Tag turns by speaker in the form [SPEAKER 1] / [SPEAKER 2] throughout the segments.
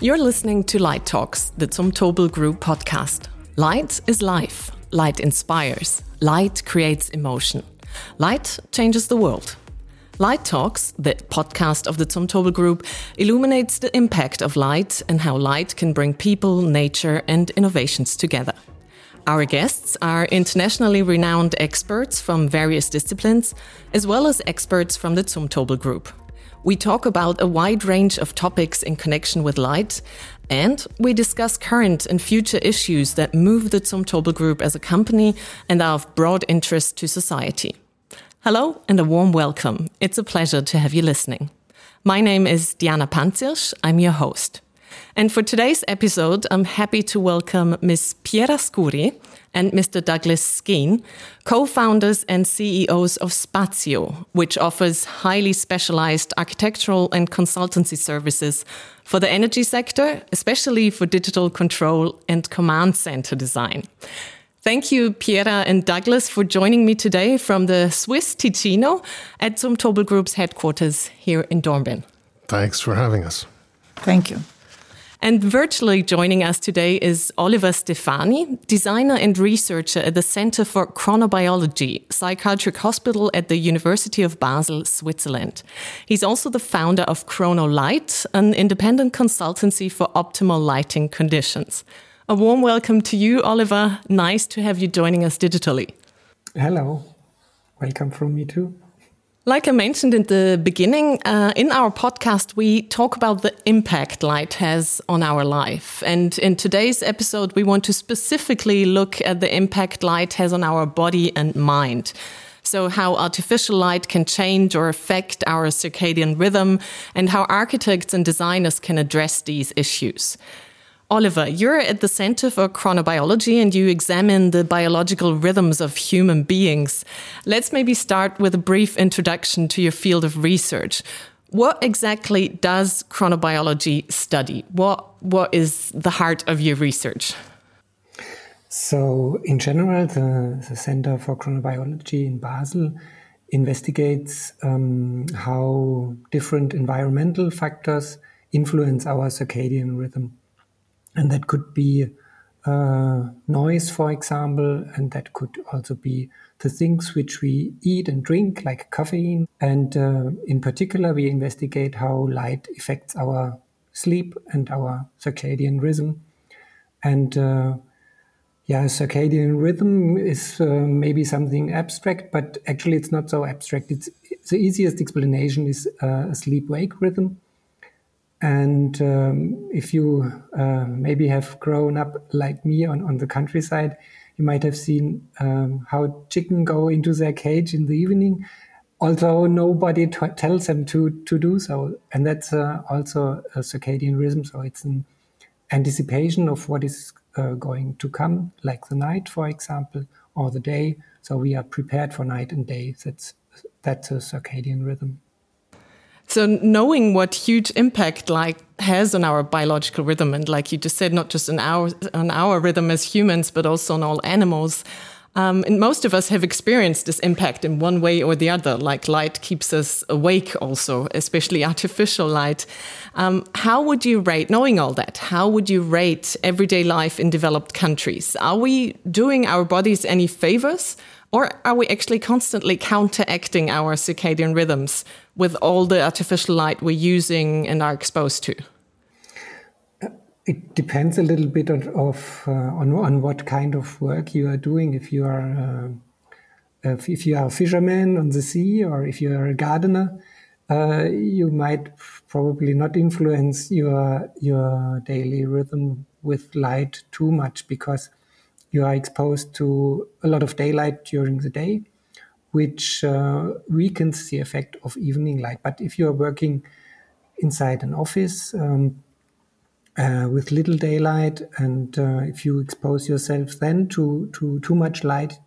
[SPEAKER 1] You're listening to Light Talks, the Zumtobel Group podcast. Light is life. Light inspires. Light creates emotion. Light changes the world. Light Talks, the podcast of the Zumtobel Group, illuminates the impact of light and how light can bring people, nature, and innovations together. Our guests are internationally renowned experts from various disciplines, as well as experts from the Zumtobel Group. We talk about a wide range of topics in connection with light, and we discuss current and future issues that move the Zumtobel Group as a company and are of broad interest to society. Hello and a warm welcome. It's a pleasure to have you listening. My name is Diana Panzirsch. I'm your host. And for today's episode, I'm happy to welcome Ms. Piera Scuri and Mr. Douglas Skene, co-founders and CEOs of Spazio, which offers highly specialized architectural and consultancy services for the energy sector, especially for digital control and command center design. Thank you, Piera and Douglas, for joining me today from the Swiss Ticino at Zumtobel Group's headquarters here in Dornbirn.
[SPEAKER 2] Thanks for having us.
[SPEAKER 3] Thank you.
[SPEAKER 1] And virtually joining us today is Oliver Stefani, designer and researcher at the Center for Chronobiology, Psychiatric Hospital at the University of Basel, Switzerland. He's also the founder of ChronoLight, an independent consultancy for optimal lighting conditions. A warm welcome to you, Oliver. Nice to have you joining us digitally.
[SPEAKER 4] Hello. Welcome from me too.
[SPEAKER 1] Like I mentioned in the beginning, uh, in our podcast, we talk about the impact light has on our life. And in today's episode, we want to specifically look at the impact light has on our body and mind. So, how artificial light can change or affect our circadian rhythm, and how architects and designers can address these issues. Oliver, you're at the Center for Chronobiology and you examine the biological rhythms of human beings. Let's maybe start with a brief introduction to your field of research. What exactly does chronobiology study? What, what is the heart of your research?
[SPEAKER 4] So, in general, the, the Center for Chronobiology in Basel investigates um, how different environmental factors influence our circadian rhythm. And that could be uh, noise, for example, and that could also be the things which we eat and drink, like caffeine. And uh, in particular, we investigate how light affects our sleep and our circadian rhythm. And uh, yeah, circadian rhythm is uh, maybe something abstract, but actually it's not so abstract. It's the easiest explanation is uh, a sleep-wake rhythm. And um, if you uh, maybe have grown up like me on, on the countryside, you might have seen um, how chicken go into their cage in the evening, although nobody t- tells them to, to do so. And that's uh, also a circadian rhythm. So it's an anticipation of what is uh, going to come, like the night, for example, or the day. So we are prepared for night and day. That's, that's a circadian rhythm.
[SPEAKER 1] So knowing what huge impact like has on our biological rhythm, and like you just said, not just on our on our rhythm as humans, but also on all animals. Um, and most of us have experienced this impact in one way or the other. Like light keeps us awake, also, especially artificial light. Um, how would you rate, knowing all that, how would you rate everyday life in developed countries? Are we doing our bodies any favors? Or are we actually constantly counteracting our circadian rhythms with all the artificial light we're using and are exposed to?
[SPEAKER 4] It depends a little bit on, of uh, on, on what kind of work you are doing. If you are uh, if you are a fisherman on the sea, or if you are a gardener, uh, you might probably not influence your your daily rhythm with light too much because you are exposed to a lot of daylight during the day, which uh, weakens the effect of evening light. But if you are working inside an office um, uh, with little daylight, and uh, if you expose yourself then to, to too much light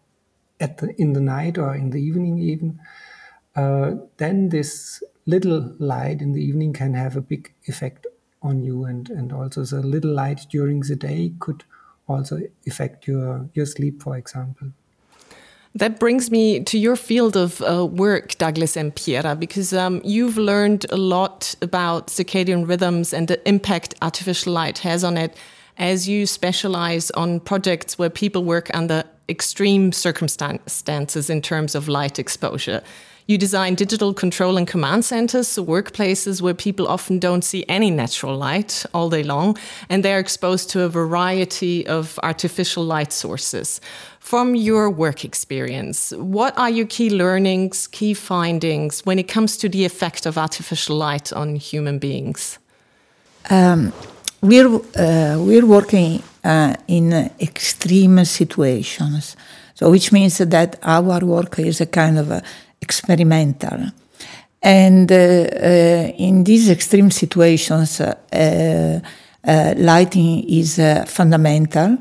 [SPEAKER 4] at the, in the night or in the evening, even, uh, then this little light in the evening can have a big effect on you, and, and also the little light during the day could also affect your, your sleep, for example.
[SPEAKER 1] That brings me to your field of uh, work, Douglas and Piera, because um, you've learned a lot about circadian rhythms and the impact artificial light has on it as you specialize on projects where people work under extreme circumstances in terms of light exposure. You design digital control and command centers, so workplaces where people often don't see any natural light all day long, and they're exposed to a variety of artificial light sources. From your work experience, what are your key learnings, key findings when it comes to the effect of artificial light on human beings?
[SPEAKER 2] Um, we're, uh, we're working uh, in extreme situations, so which means that our work is a kind of a experimental. And uh, uh, in these extreme situations, uh, uh, lighting is fundamental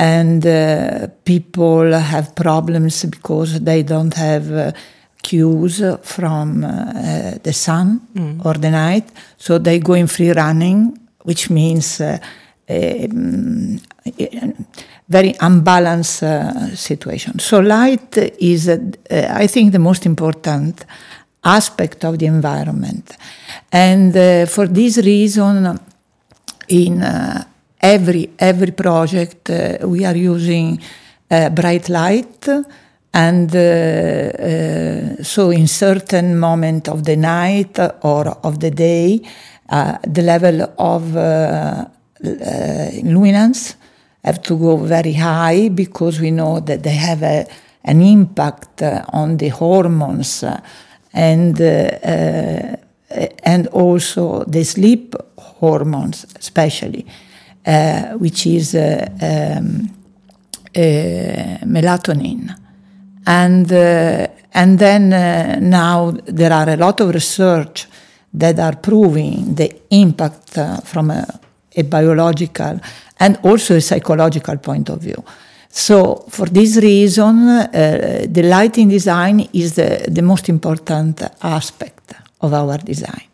[SPEAKER 2] and uh, people have problems because they don't have uh, cues from uh, the sun mm. or the night. So they go in free running which means uh, a, a very unbalanced uh, situation. So light is uh, i think the most important aspect of the environment. And for this reason in every every project uh, we are using uh, bright light and uh, uh so in certain moment of the night or of the day uh, the level of uh, luminance have to go very high because we know that they have a, an impact on the hormones and and also the sleep hormones especially uh, which is uh, um, uh, melatonin. And, and then now there are a lot of research that are proving the impact from a, a biological and also a psychological point of view. So, for this reason, uh, the lighting design is the, the, most important aspect of our design.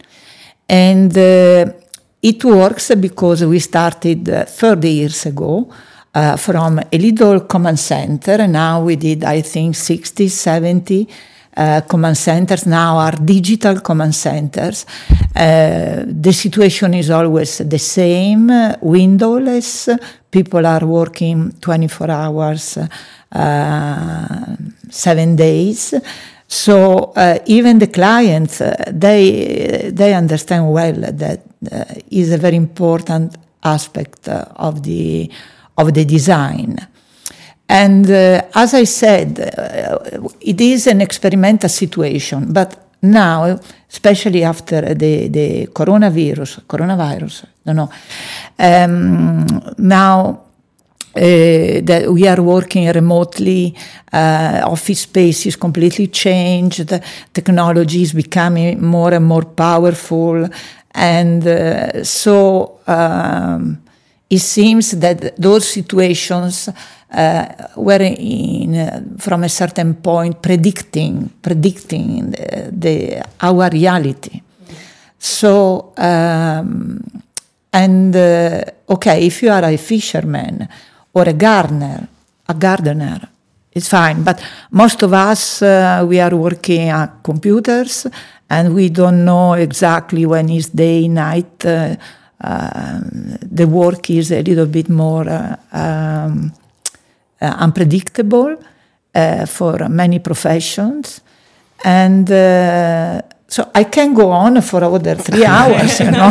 [SPEAKER 2] And uh, it works because we started uh, 30 years ago uh, from a little command center. And now we did, I think, 60, 70 uh, command centers now are digital command centers. Uh, the situation is always the same, windowless. People are working 24 hours, uh, seven days. So uh, even the clients, uh, they they understand well that uh, is a very important aspect uh, of the of the design. And uh, as I said, uh, it is an experimental situation, but now, especially after the, the coronavirus, coronavirus, don't know, um, now uh, that we are working remotely, uh, office space is completely changed, technology is becoming more and more powerful, and uh, so um, it seems that those situations uh, were in, uh, from a certain point predicting predicting the, the our reality. So um, and uh, okay, if you are a fisherman or a gardener, a gardener, it's fine. But most of us, uh, we are working at computers and we don't know exactly when is day, night. Uh, uh, the work is a little bit more uh, um, uh, unpredictable uh, for many professions. And so I can go on for other three hours, you know.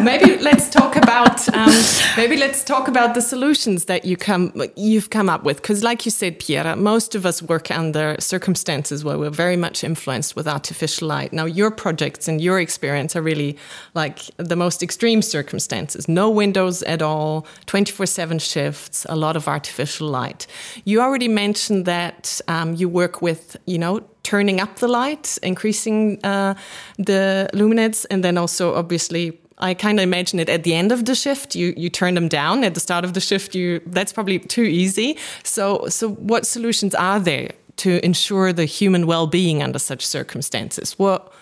[SPEAKER 1] maybe let's talk about um, maybe let's talk about the solutions that you come you've come up with because, like you said, Piera, most of us work under circumstances where we're very much influenced with artificial light. Now, your projects and your experience are really like the most extreme circumstances: no windows at all, twenty four seven shifts, a lot of artificial light. You already mentioned that um, you work with you know turning up the light, increasing uh, the luminance, and then also obviously I kind of imagine it at the end of the shift. You you turn them down at the start of the shift. You that's probably too easy. So so what solutions are there to ensure the human well being under such circumstances? What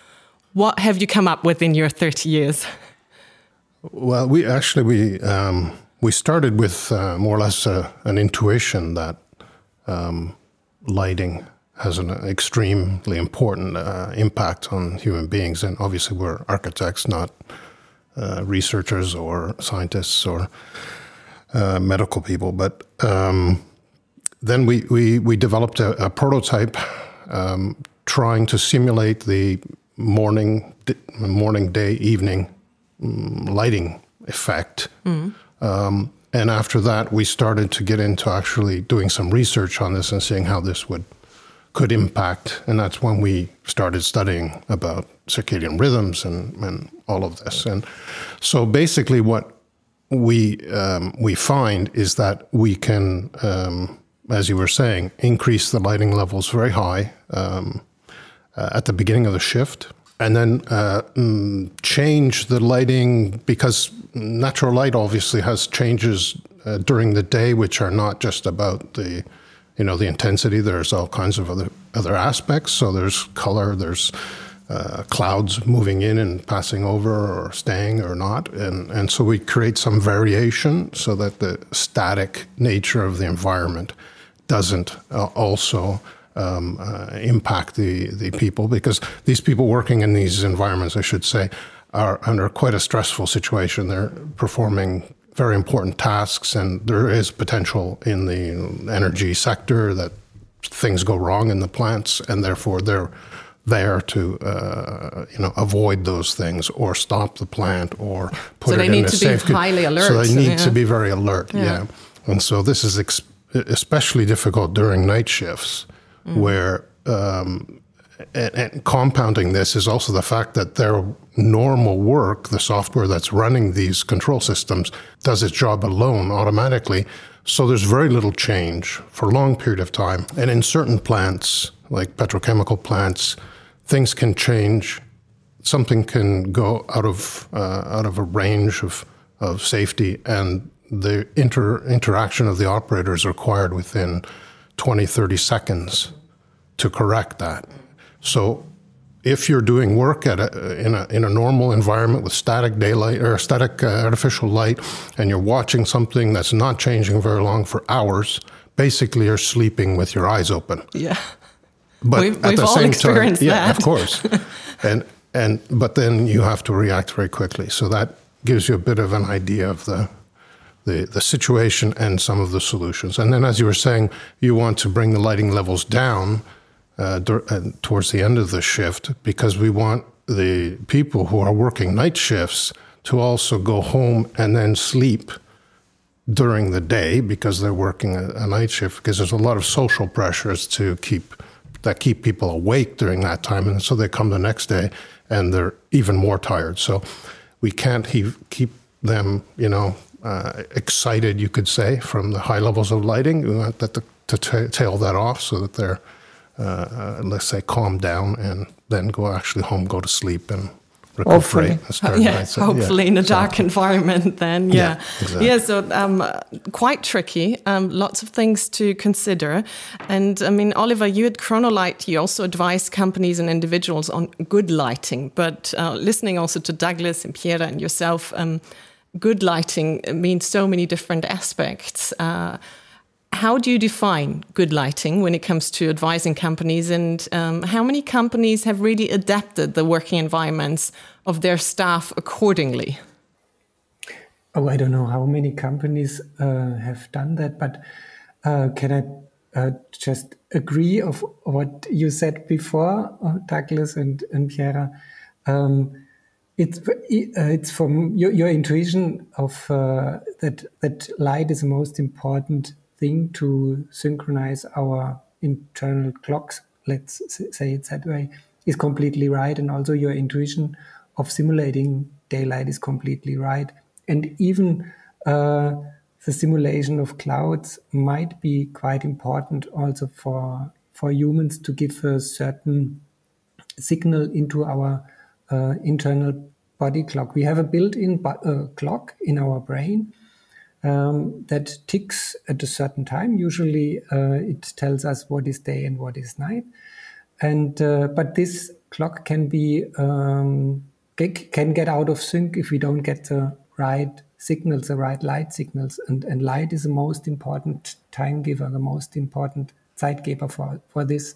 [SPEAKER 1] what have you come up with in your thirty years?
[SPEAKER 3] Well, we actually we um, we started with uh, more or less uh, an intuition that um, lighting has an extremely important uh, impact on human beings. And obviously, we're architects, not uh, researchers or scientists or uh, medical people. But um, then we, we, we developed a, a prototype um, trying to simulate the morning, morning, day, evening um, lighting effect. Mm. Um, and after that, we started to get into actually doing some research on this and seeing how this would could impact. And that's when we started studying about circadian rhythms and, and all of this. And so basically, what we um, we find is that we can, um, as you were saying, increase the lighting levels very high um, uh, at the beginning of the shift, and then uh, mm, change the lighting because natural light obviously has changes uh, during the day, which are not just about the you know the intensity. There's all kinds of other other aspects. So there's color. There's uh, clouds moving in and passing over or staying or not. And, and so we create some variation so that the static nature of the environment doesn't uh, also um, uh, impact the, the people because these people working in these environments, I should say, are under quite a stressful situation. They're performing very important tasks, and there is potential in the energy sector that things go wrong in the plants, and therefore they're there to uh, you know avoid those things or stop the plant or put
[SPEAKER 1] so
[SPEAKER 3] it in a safe.
[SPEAKER 1] So they need to be highly alert.
[SPEAKER 3] So they need yeah. to be very alert. Yeah, yeah. and so this is ex- especially difficult during night shifts mm. where. Um, and, and, compounding this is also the fact that their normal work, the software that's running these control systems, does its job alone automatically. So there's very little change for a long period of time. And in certain plants, like petrochemical plants, things can change. Something can go out of uh, out of a range of, of safety, and the inter, interaction of the operator is required within 20, 30 seconds to correct that. So if you're doing work at a, in, a, in a normal environment with static daylight or static uh, artificial light, and you're watching something that's not changing very long for hours, basically you're sleeping with your eyes open.
[SPEAKER 1] Yeah.
[SPEAKER 3] But
[SPEAKER 1] we've,
[SPEAKER 3] at
[SPEAKER 1] we've
[SPEAKER 3] the same time,
[SPEAKER 1] yeah,
[SPEAKER 3] of course. and and but then you have to react very quickly. So that gives you a bit of an idea of the the, the situation and some of the solutions. And then, as you were saying, you want to bring the lighting levels down uh, uh, towards the end of the shift because we want the people who are working night shifts to also go home and then sleep during the day because they're working a, a night shift because there's a lot of social pressures to keep that keep people awake during that time. And so they come the next day and they're even more tired. So we can't he- keep them, you know, uh, excited, you could say, from the high levels of lighting. We want that to, to t- tail that off so that they're, uh, uh, let's say, calm down and then go actually home, go to sleep, and
[SPEAKER 1] hopefully. yeah, hopefully yeah, in a dark so. environment then yeah yeah, exactly. yeah so um, quite tricky um, lots of things to consider and i mean oliver you at chronolight you also advise companies and individuals on good lighting but uh, listening also to douglas and piera and yourself um, good lighting means so many different aspects uh, how do you define good lighting when it comes to advising companies? And um, how many companies have really adapted the working environments of their staff accordingly?
[SPEAKER 4] Oh i don't know how many companies uh, have done that but uh, can i uh, just agree of what you said before uh, douglas and, and Piera um, it's uh, it's from your, your intuition of uh, that that light is the most important thing to synchronize our internal clocks, let's say it that way, is completely right. And also your intuition of simulating daylight is completely right. And even uh, the simulation of clouds might be quite important also for for humans to give a certain signal into our uh, internal body clock. We have a built-in uh, clock in our brain um, that ticks at a certain time. Usually, uh, it tells us what is day and what is night. And uh, but this clock can be um, can get out of sync if we don't get the right signals, the right light signals. And and light is the most important time giver, the most important Zeitgeber for, for this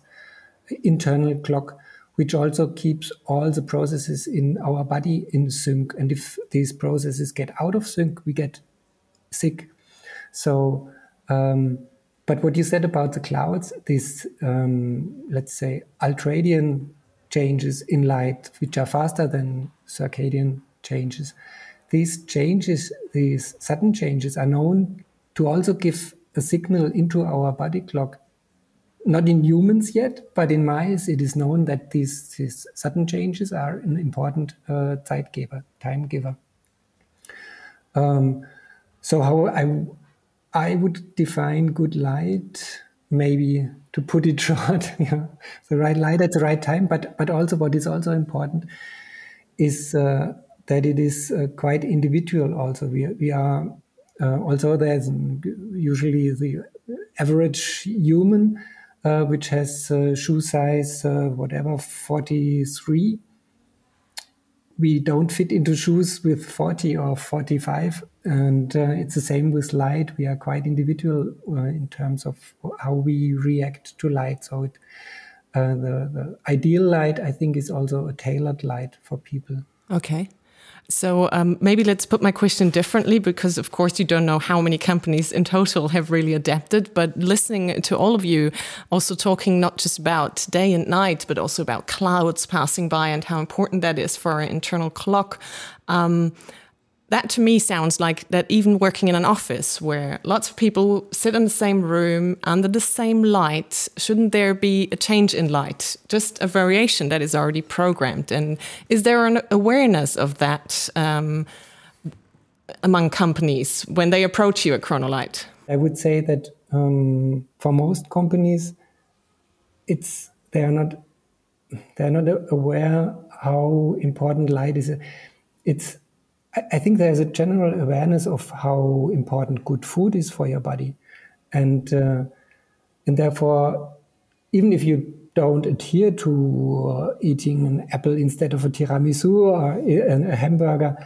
[SPEAKER 4] internal clock, which also keeps all the processes in our body in sync. And if these processes get out of sync, we get sick. So, um, but what you said about the clouds, these, um, let's say, ultradian changes in light, which are faster than circadian changes, these changes, these sudden changes, are known to also give a signal into our body clock. Not in humans yet, but in mice, it is known that these, these sudden changes are an important uh, Zeitgeber, time giver. Um, so, how I, I would define good light, maybe to put it short, the right light at the right time, but, but also what is also important is uh, that it is uh, quite individual also. We, we are, uh, there's usually the average human, uh, which has uh, shoe size, uh, whatever, 43, we don't fit into shoes with 40 or 45 and uh, it's the same with light. We are quite individual uh, in terms of how we react to light. So it, uh, the, the ideal light i think is also a tailored light for people.
[SPEAKER 1] Okay so um, maybe let's put my question differently because, of course, you don't know how many companies in total have really adapted. But listening to all of you, also talking not just about day and night, but also about clouds passing by and how important that is for our internal clock. Um, that to me sounds like that even working in an office where lots of people sit in the same room under the same light, shouldn't there be a change in light? Just a variation that is already programmed. And is there an awareness of that um, among companies when they approach you at Chronolight?
[SPEAKER 4] I would say that um, for most companies, it's they are not they are not aware how important light is. It's I think there's a general awareness of how important good food is for your body, and uh, and therefore, even if you don't adhere to uh, eating an apple instead of a tiramisu or a, a hamburger,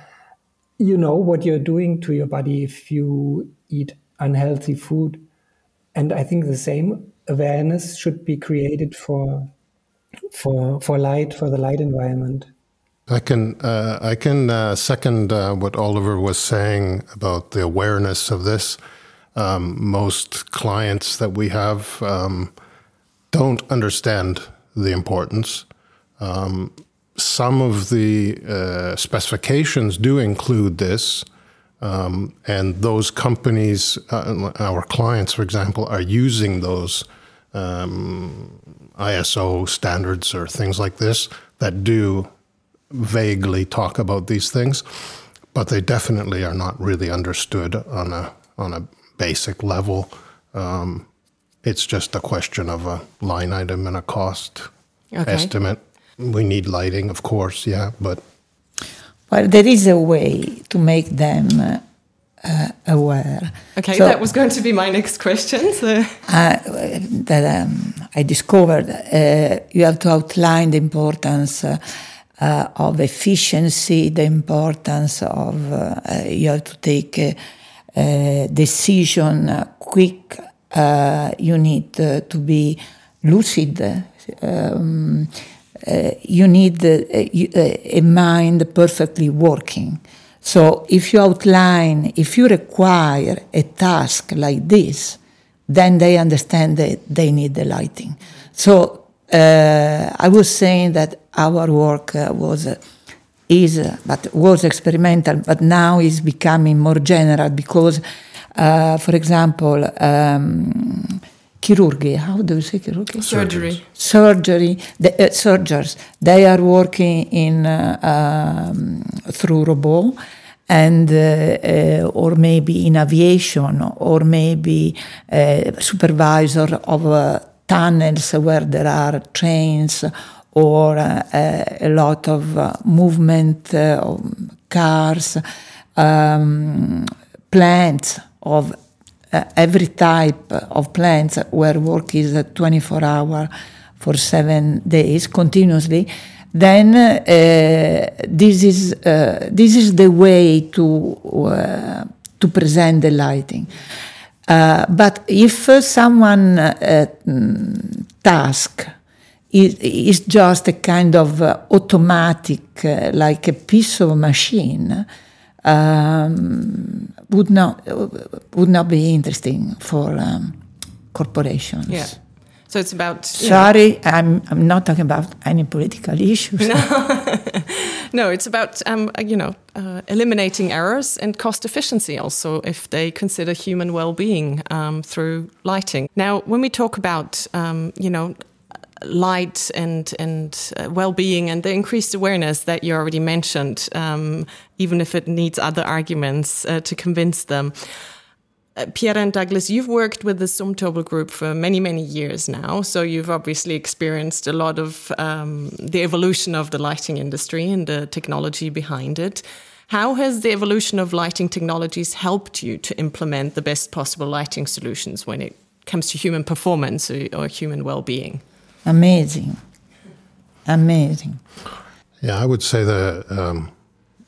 [SPEAKER 4] you know what you're doing to your body if you eat unhealthy food, and I think the same awareness should be created for for for light for the light environment.
[SPEAKER 3] I can uh, I can uh, second uh, what Oliver was saying about the awareness of this. Um, most clients that we have um, don't understand the importance. Um, some of the uh, specifications do include this, um, and those companies, uh, our clients, for example, are using those um, ISO standards or things like this that do vaguely talk about these things, but they definitely are not really understood on a on a basic level. Um, it's just a question of a line item and a cost okay. estimate. We need lighting, of course, yeah, but
[SPEAKER 2] well, there is a way to make them uh, aware.
[SPEAKER 1] Okay, so, that was going to be my next question. So.
[SPEAKER 2] Uh, that um, I discovered, uh, you have to outline the importance uh, uh, of efficiency, the importance of uh, you have to take a, a decision uh, quick. Uh, you need uh, to be lucid. Um, uh, you need a, a mind perfectly working. So if you outline, if you require a task like this, then they understand that they need the lighting. So uh, I was saying that our work uh, was uh, is but was experimental, but now is becoming more general because, for example. Um, chirurgy. How do you say chirurgy?
[SPEAKER 1] Surgery.
[SPEAKER 2] Surgery. The uh, surgeons. They are working in uh, um, through robot, and uh, or maybe in aviation, or maybe supervisor of tunnels where there are trains or uh, a lot of uh, movement uh, of cars, um, plants of every type of plants where work is 24 hour for seven days continuously, then this is this is the way to to present the lighting. Uh, but if uh, someone uh, mm, task is, is, just a kind of uh, automatic, uh, like a piece of machine, um, would not would not be interesting for um, corporations.
[SPEAKER 1] Yeah. So it's about.
[SPEAKER 2] Sorry, know. I'm I'm not talking about any political issues.
[SPEAKER 1] No, no it's about um, you know uh, eliminating errors and cost efficiency also if they consider human well-being um, through lighting. Now, when we talk about um, you know light and and uh, well-being and the increased awareness that you already mentioned, um, even if it needs other arguments uh, to convince them. Uh, Piera and Douglas, you've worked with the Zumtobel Group for many, many years now. So you've obviously experienced a lot of um, the evolution of the lighting industry and the technology behind it. How has the evolution of lighting technologies helped you to implement the best possible lighting solutions when it comes to human performance or, or human well being?
[SPEAKER 2] Amazing. Amazing.
[SPEAKER 3] Yeah, I would say the um,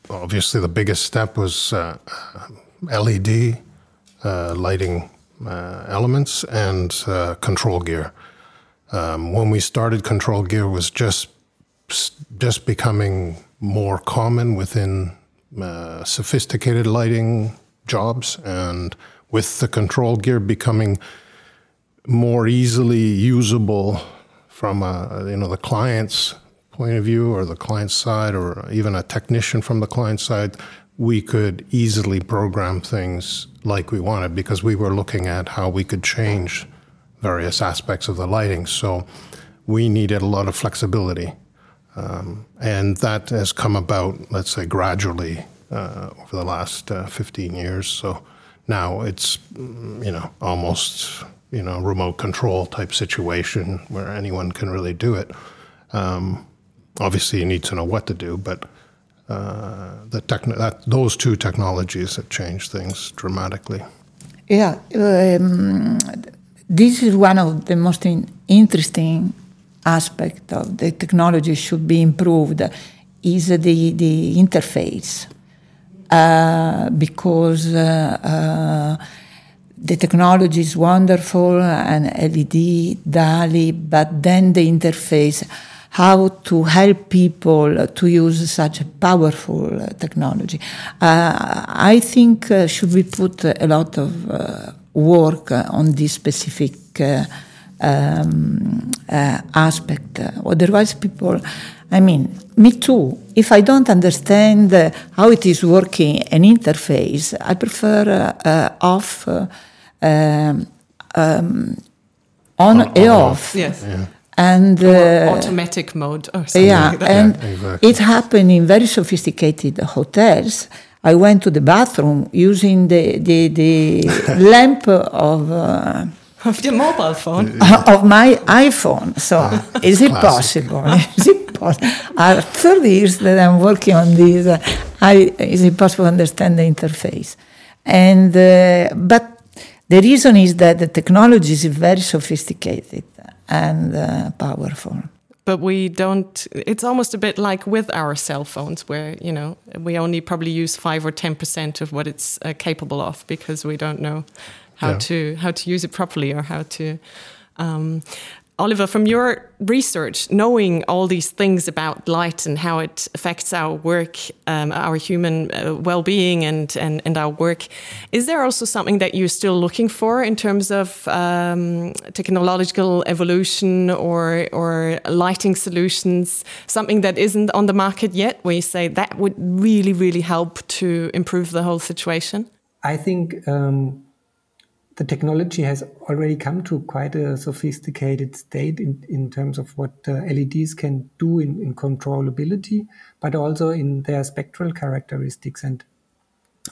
[SPEAKER 3] obviously the biggest step was uh, LED uh, lighting uh, elements and uh, control gear. Um, when we started, control gear was just just becoming more common within uh, sophisticated lighting jobs, and with the control gear becoming more easily usable from a, you know the client's point of view or the client side or even a technician from the client side we could easily program things like we wanted because we were looking at how we could change various aspects of the lighting. So we needed a lot of flexibility. Um, and that has come about, let's say, gradually uh, over the last uh, 15 years. So now it's, mm, you know, almost, you know, remote control type situation where anyone can really do it. Um, obviously, you need to know what to do, but uh, the that, those two technologies have changed things dramatically.
[SPEAKER 2] Yeah, um, this is one of the most in interesting aspect of the technology should be improved is the, the interface uh, because uh, uh, the technology is wonderful and LED, DALI, but then the interface how to help people to use such a powerful technology. Uh, I think uh, should we put a lot of uh, work on this specific uh, um, uh, aspect. Otherwise, people, I mean, me too. If I don't understand how it is working an interface, I prefer off, um, um, on, on, and off.
[SPEAKER 1] Yes. Yeah
[SPEAKER 2] and
[SPEAKER 1] uh, automatic mode or something
[SPEAKER 2] yeah,
[SPEAKER 1] like
[SPEAKER 2] and yeah, exactly. it happened in very sophisticated hotels. I went to the bathroom using the the, the lamp of. Uh,
[SPEAKER 1] of your mobile phone.
[SPEAKER 2] Of my iphone. So ah, is it possible? Is it possible uh, 30 years that i'm working on this uh, I, is it possible to understand the interface? And uh, but the reason is that the technology is very sophisticated and uh, powerful.
[SPEAKER 1] But we don't, it's almost a bit like with our cell phones, where, you know, we only probably use five or 10% of what it's uh, capable of because we don't know how yeah. to how to use it properly or how to um, Oliver, from your research, knowing all these things about light and how it affects our work, um, our human uh, well-being, and, and and our work, is there also something that you're still looking for in terms of um, technological evolution or or lighting solutions? Something that isn't on the market yet, where you say that would really really help to improve the whole situation.
[SPEAKER 4] I think. Um the technology has already come to quite a sophisticated state in, in terms of what uh, LEDs can do in, in controllability, but also in their spectral characteristics, and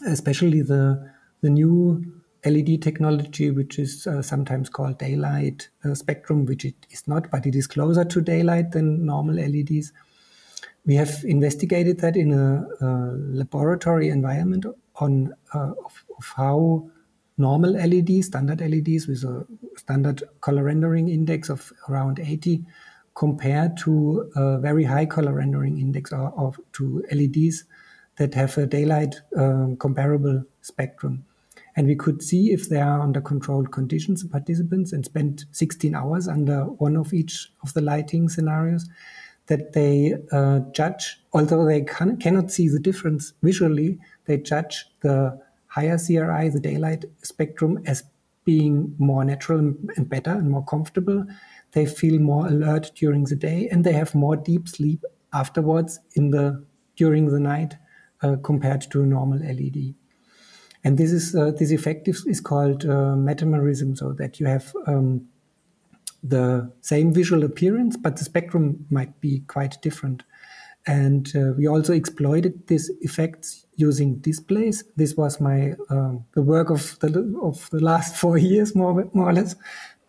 [SPEAKER 4] especially the the new LED technology, which is uh, sometimes called daylight uh, spectrum, which it is not, but it is closer to daylight than normal LEDs. We have investigated that in a, a laboratory environment on uh, of, of how normal LEDs, standard LEDs with a standard color rendering index of around 80 compared to a very high color rendering index or, to LEDs that have a daylight um, comparable spectrum. And we could see if they are under controlled conditions, the participants, and spent 16 hours under one of each of the lighting scenarios, that they uh, judge, although they can, cannot see the difference visually, they judge the higher CRI, the daylight spectrum, as being more natural and better and more comfortable. They feel more alert during the day and they have more deep sleep afterwards in the during the night uh, compared to a normal LED. And this is uh, this effect is, is called uh, metamerism, so that you have um, the same visual appearance, but the spectrum might be quite different. And uh, we also exploited these effects using displays. This was my um, the work of the of the last four years, more more or less.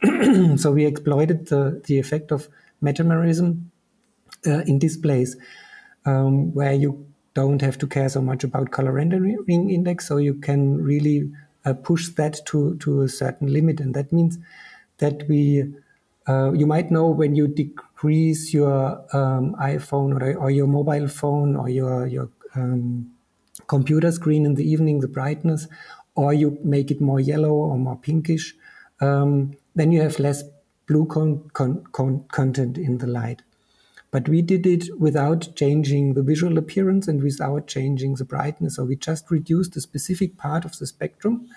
[SPEAKER 4] so we exploited the the effect of metamerism uh, in displays, um, where you don't have to care so much about color rendering index, so you can really uh, push that to to a certain limit, and that means that we uh, you might know when you decrease your um, iPhone or, or, your mobile phone or your your um, computer screen in the evening, the brightness, or you make it more yellow or more pinkish, um, then you have less blue con con con content in the light. But we did it without changing the visual appearance and without changing the brightness. So we just reduced a specific part of the spectrum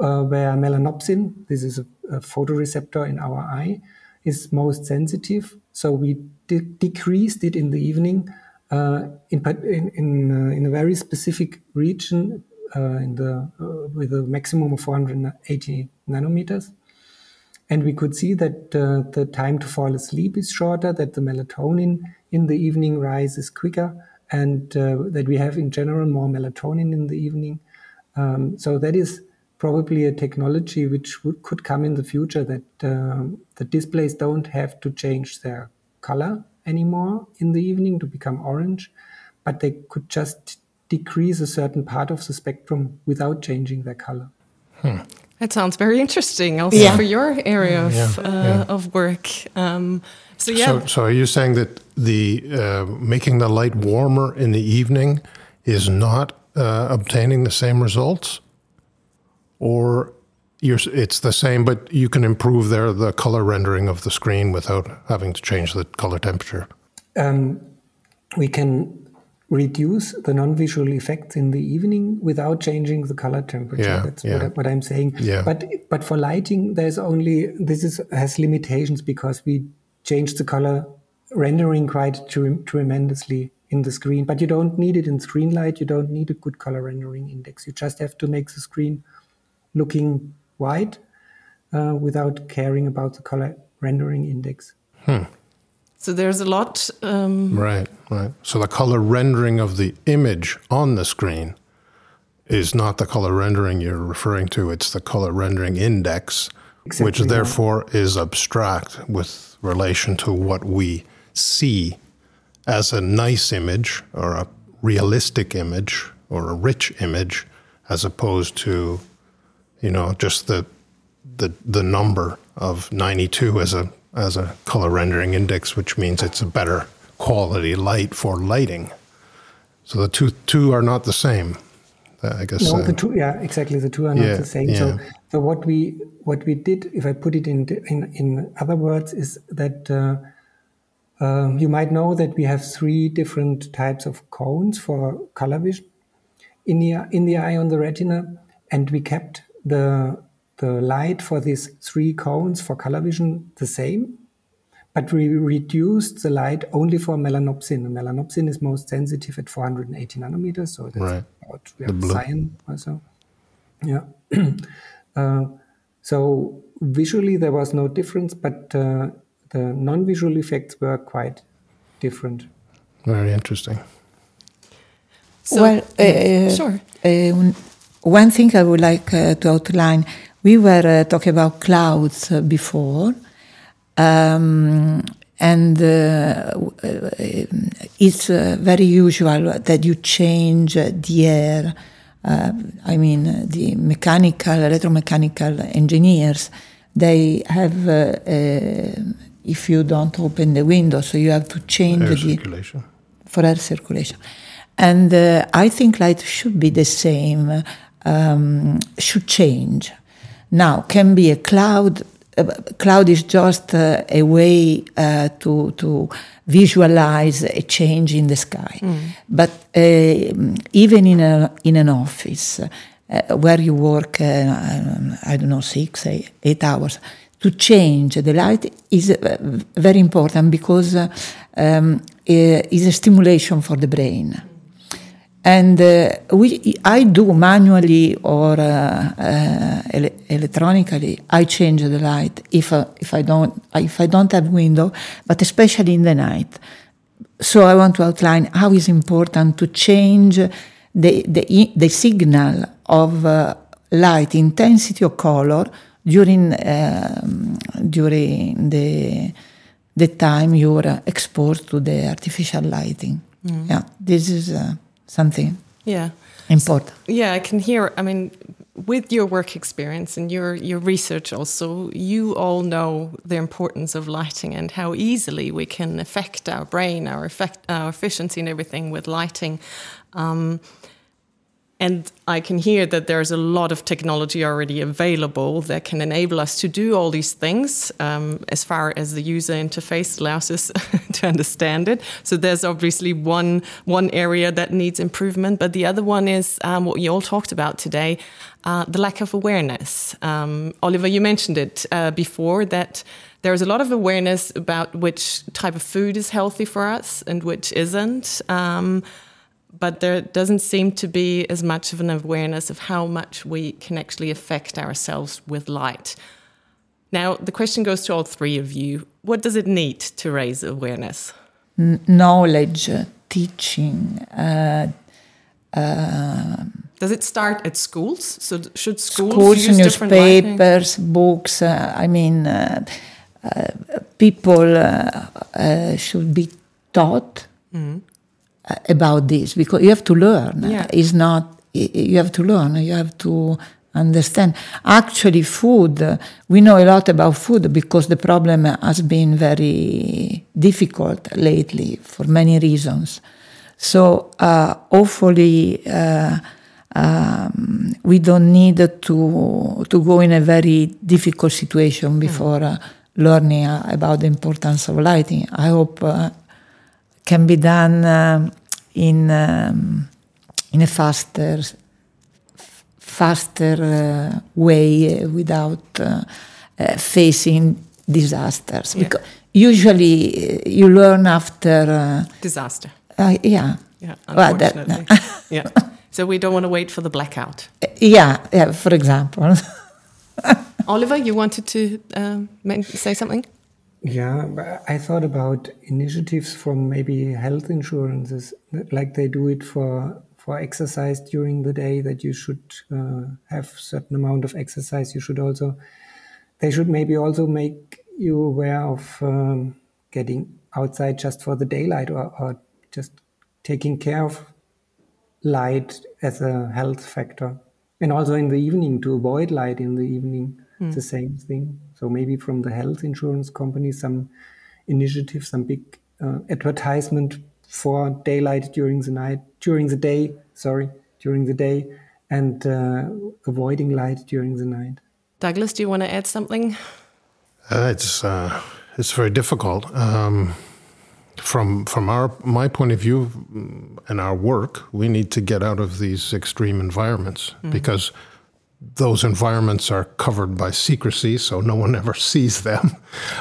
[SPEAKER 4] uh, where melanopsin, this is a, a photoreceptor in our eye, is most sensitive. So we de decreased it in the evening in in in, uh, in, a very specific region uh, in the uh, with a maximum of 480 nanometers. And we could see that uh, the time to fall asleep is shorter, that the melatonin in the evening rises quicker, and uh, that we have in general more melatonin in the evening. Um, so that is probably a technology which would, could come in the future that uh, the displays don't have to change their color anymore in the evening to become orange, but they could just decrease a certain part of the spectrum without changing their color.
[SPEAKER 1] Hmm. That sounds very interesting, also yeah. for your area of, yeah. Uh, yeah. of work. Um, so yeah.
[SPEAKER 3] So, so, are you saying that the uh, making the light warmer in the evening is not uh, obtaining the same results? or it's the same, but you can improve there the color rendering of the screen without having to change the color temperature. Um,
[SPEAKER 4] we can reduce the non-visual effects in the evening without changing the color temperature. Yeah, That's yeah. What, what, I'm saying. Yeah. But but for lighting, there's only this is has limitations because we change the color rendering quite tremendously in the screen. But you don't need it in screen light. You don't need a good color rendering index. You just have to make the screen looking white uh, without caring about the color rendering index. Hmm.
[SPEAKER 1] So there's a lot. Um...
[SPEAKER 3] Right, right. So the color rendering of the image on the screen is not the color rendering you're referring to, it's the color rendering index, exactly which therefore is abstract with relation to what we see as a nice image or a realistic image or a rich image as opposed to you know, just the the the number of 92 as a as a color rendering index, which means it's a better quality light for lighting. So the two two are not the same. I guess.
[SPEAKER 4] No, uh, the two, yeah, exactly. The two are not the same. Yeah. So, so what we what we did, if I put it in in in other words, is that uh, uh, you might know that we have three different types of cones for color vision in the in the eye on the retina, and we kept the the light for these three cones for color vision the same, but we reduced the light only for melanopsin. And melanopsin is most sensitive at 480 nanometers, so that's right. about yeah, cyan also. Yeah. uh, so visually there was no difference, but uh, the non-visual effects were quite different.
[SPEAKER 3] Very interesting.
[SPEAKER 2] So, well, uh, sure. Uh, one thing I would like uh, to outline we were uh, talking about clouds uh, before. Um, and uh, uh, it's uh, very usual that you change the air. I mean, the mechanical, electromechanical engineers, they have, if you don't open the window, so you have to change
[SPEAKER 3] air
[SPEAKER 2] the
[SPEAKER 3] circulation.
[SPEAKER 2] for air circulation. And I think light should be the same um, should change. Now, can be a cloud. Uh, cloud is just uh, a way uh, to to visualize a change in the sky. Mm. But uh, even in a in an office uh, where you work, I don't know, six, eight, eight hours, to change the light is very important because um, is a stimulation for the brain and uh, we, I do manually or uh, uh, ele electronically. I change the light if uh, if I don't if I don't have window, but especially in the night. So I want to outline how is important to change the the, the signal of uh, light intensity or color during um, during the the time you're exposed to the artificial lighting. Mm. Yeah, this is uh, something.
[SPEAKER 1] Yeah.
[SPEAKER 2] Important
[SPEAKER 1] so, yeah i can hear i mean with your work experience and your your research also you all know the importance of lighting and how easily we can affect our brain our effect our efficiency and everything with lighting. Um, and I can hear that there's a lot of technology already available that can enable us to do all these things um, as far as the user interface allows us to understand it. So there's obviously one one area that needs improvement, but the other one is um, what you all talked about today: uh, the lack of awareness. Um, Oliver, you mentioned it uh, before that there's a lot of awareness about which type of food is healthy for us and which isn't. Um, but there doesn't seem to be as much of an awareness of how much we can actually affect ourselves with light. Now, the question goes to all three of you. What does it need to raise awareness?
[SPEAKER 2] N knowledge, teaching. Uh,
[SPEAKER 1] uh, does it start at schools? So, should schools,
[SPEAKER 2] schools newspapers, books? Uh, I mean, uh, uh, people uh, should be taught. Mm -hmm about this because you have to learn. Yeah. It's not, you have to learn, you have to understand. Actually, food, we know a lot about food because the problem has been very difficult lately for many reasons. So, uh, hopefully, uh, um, we don't need to to go in a very difficult situation hmm. before uh, learning uh, about the importance of lighting. I hope uh, can be done uh, in um, in a faster faster uh, way without uh, uh, facing disasters. Yeah. because usually you learn after
[SPEAKER 1] disaster.
[SPEAKER 2] yeah.
[SPEAKER 1] Yeah unfortunately. Well, that, yeah. So we don't want to wait for the blackout.
[SPEAKER 2] Yeah yeah for example.
[SPEAKER 1] Oliver you wanted to um, say something
[SPEAKER 4] yeah, I thought about initiatives from maybe health insurances, like they do it for for exercise during the day. That you should uh, have certain amount of exercise. You should also, they should maybe also make you aware of um, getting outside just for the daylight, or, or just taking care of light as a health factor, and also in the evening to avoid light in the evening. Mm. The same thing. So maybe from the health insurance company, some initiative, some big uh, advertisement for daylight during the night, during the day, sorry, during the day, and uh, avoiding light during the night.
[SPEAKER 1] Douglas, do you want to add something?
[SPEAKER 3] Uh, it's uh, it's very difficult. Um, from from our my point of view and our work, we need to get out of these extreme environments mm. because those environments are covered by secrecy, so no one ever sees them.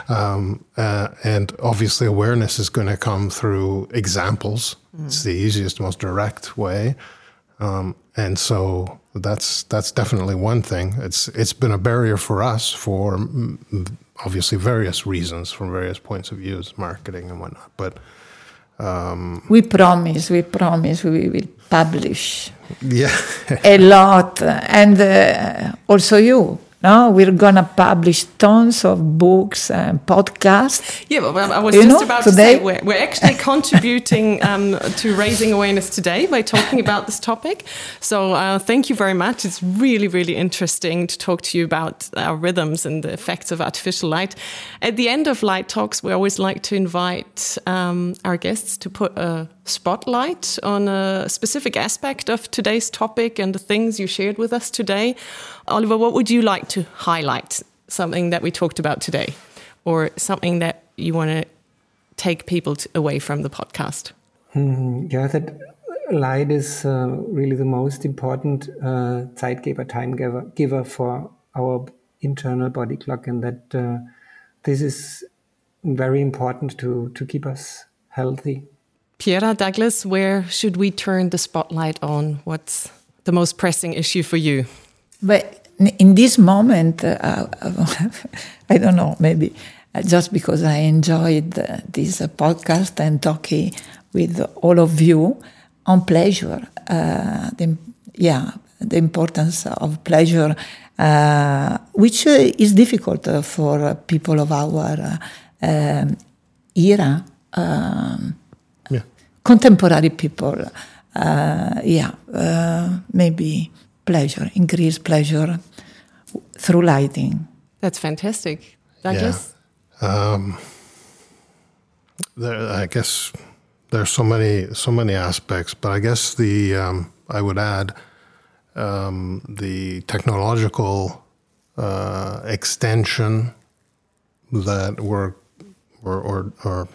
[SPEAKER 3] Um, uh, and obviously, awareness is going to come through examples. Mm. It's the easiest, most direct way. Um, and so that's that's definitely one thing. It's it's been a barrier for us for obviously various reasons, from various points of views, marketing and whatnot. But
[SPEAKER 2] um, we promise, we promise, we will publish
[SPEAKER 3] yeah
[SPEAKER 2] a lot, and uh, also you. No, we're gonna publish tons of books and podcasts.
[SPEAKER 1] Yeah, well, I was
[SPEAKER 2] You
[SPEAKER 1] just
[SPEAKER 2] know,
[SPEAKER 1] about
[SPEAKER 2] today-
[SPEAKER 1] to say we're, we're actually contributing um, to raising awareness today by talking about this topic. So uh, thank you very much. It's really, really interesting to talk to you about our rhythms and the effects of artificial light. At the end of Light Talks, we always like to invite um, our guests to put a spotlight on a specific aspect of today's topic and the things you shared with us today. Oliver, what would you like to highlight? Something that we talked about today, or something that you want to take people to, away from the podcast?
[SPEAKER 4] Mm, yeah, that light is uh, really the most important uh, Zeitgeber, time giver, giver for our internal body clock, and that uh, this is very important to, to keep us healthy.
[SPEAKER 1] Piera, Douglas, where should we turn the spotlight on? What's the most pressing issue for you?
[SPEAKER 2] But in- this moment, uh, I don't know, maybe uh, just because I enjoyed uh, this uh, podcast and talking with all of you on pleasure, uh, the, yeah, the importance of pleasure, uh, which is difficult for people of our um, era, um. Contemporary people. Uh, yeah, uh, maybe pleasure, increase pleasure through lighting.
[SPEAKER 1] That's fantastic. Douglas?
[SPEAKER 3] Um, there, I guess there's so many so many aspects, but I guess the um, I would add um, the technological uh, extension that we're or, or or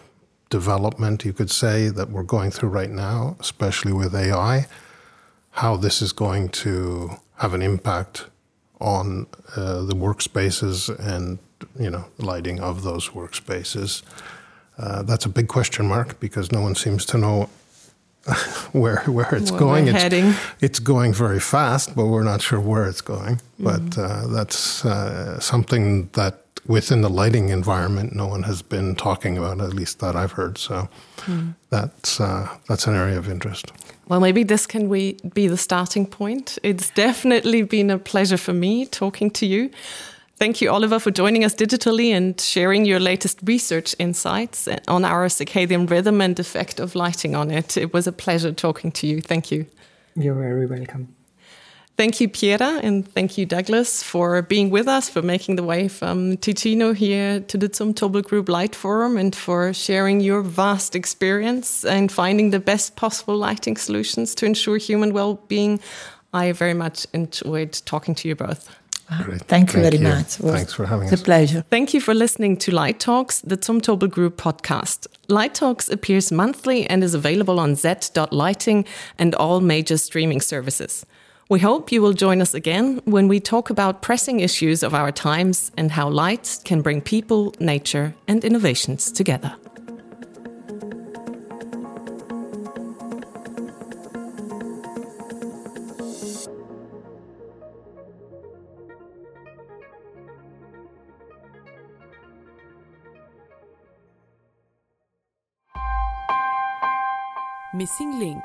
[SPEAKER 3] development, you could say, that we're going through right now, especially with AI, how this is going to have an impact on uh, the workspaces and you know lighting of those workspaces. Uh, that's a big question mark because no one seems to know where where it's
[SPEAKER 1] Where
[SPEAKER 3] going. It's,
[SPEAKER 1] heading.
[SPEAKER 3] it's going very fast, but we're not sure where it's going.
[SPEAKER 1] Mm-hmm.
[SPEAKER 3] But uh, that's uh, something that within the lighting environment, no one has been talking about. At least that I've heard. So
[SPEAKER 1] Hmm.
[SPEAKER 3] that's uh, that's an area of interest.
[SPEAKER 1] Well, maybe this can we be the starting point. It's definitely been a pleasure for me talking to you. Thank you, Oliver, for joining us digitally and sharing your latest research insights on our circadian rhythm and effect of lighting on it. It was a pleasure talking to you. Thank you.
[SPEAKER 4] You're very welcome.
[SPEAKER 1] Thank you, Piera, and thank you, Douglas, for being with us, for making the way from Ticino here to the Zumtobel Group Light Forum, and for sharing your vast experience and finding the best possible lighting solutions to ensure human well-being. I very much enjoyed talking to you both.
[SPEAKER 3] Great.
[SPEAKER 2] Thank you
[SPEAKER 3] Thank
[SPEAKER 2] very
[SPEAKER 3] you.
[SPEAKER 2] much.
[SPEAKER 3] Thanks for having
[SPEAKER 2] it's
[SPEAKER 3] us.
[SPEAKER 2] a pleasure.
[SPEAKER 1] Thank you for listening to Light Talks, the Zumtobel Group podcast. Light Talks appears monthly and is available on z.lighting and all major streaming services. We hope you will join us again when we talk about pressing issues of our times and how light can bring people, nature, and innovations together.
[SPEAKER 5] Missing Link